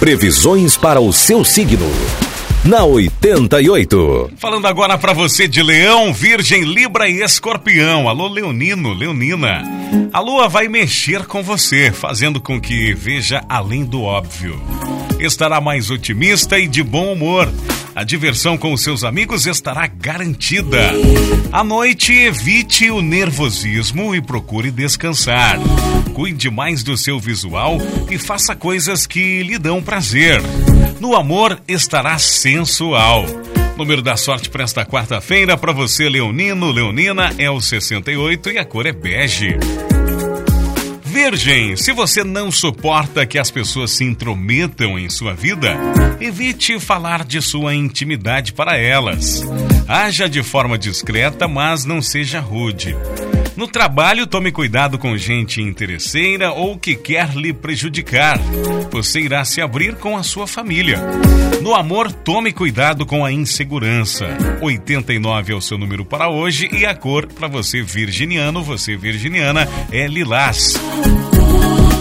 Previsões para o seu signo. Na 88. Falando agora para você de Leão, Virgem, Libra e Escorpião. Alô, Leonino, Leonina. A lua vai mexer com você, fazendo com que veja além do óbvio. Estará mais otimista e de bom humor. A diversão com os seus amigos estará garantida. À noite, evite o nervosismo e procure descansar. Cuide mais do seu visual e faça coisas que lhe dão prazer. No amor, estará sensual. Número da sorte para esta quarta-feira para você, Leonino, Leonina, é o 68 e a cor é bege. Virgem, se você não suporta que as pessoas se intrometam em sua vida, evite falar de sua intimidade para elas. Haja de forma discreta, mas não seja rude. No trabalho, tome cuidado com gente interesseira ou que quer lhe prejudicar. Você irá se abrir com a sua família. No amor, tome cuidado com a insegurança. 89 é o seu número para hoje e a cor para você virginiano, você virginiana, é lilás.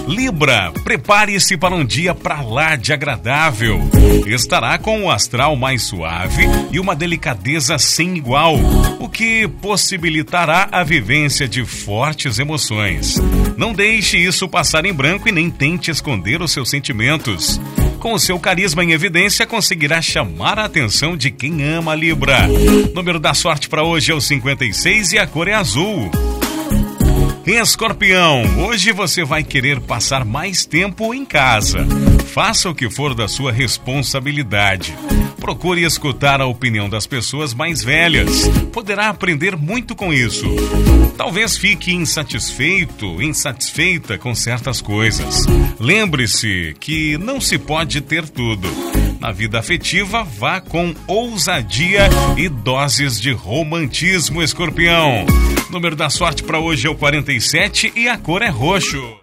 Libra, prepare-se para um dia para lá de agradável. Estará com o astral mais suave e uma delicadeza sem igual, o que possibilitará a vivência de fortes emoções. Não deixe isso passar em branco e nem tente esconder os seus sentimentos. Com o seu carisma em evidência, conseguirá chamar a atenção de quem ama Libra. Número da sorte para hoje é o 56 e a cor é azul. Escorpião, hoje você vai querer passar mais tempo em casa. Faça o que for da sua responsabilidade. Procure escutar a opinião das pessoas mais velhas. Poderá aprender muito com isso. Talvez fique insatisfeito, insatisfeita com certas coisas. Lembre-se que não se pode ter tudo. Na vida afetiva, vá com ousadia e doses de romantismo, escorpião. Número da sorte para hoje é o 47 e a cor é roxo.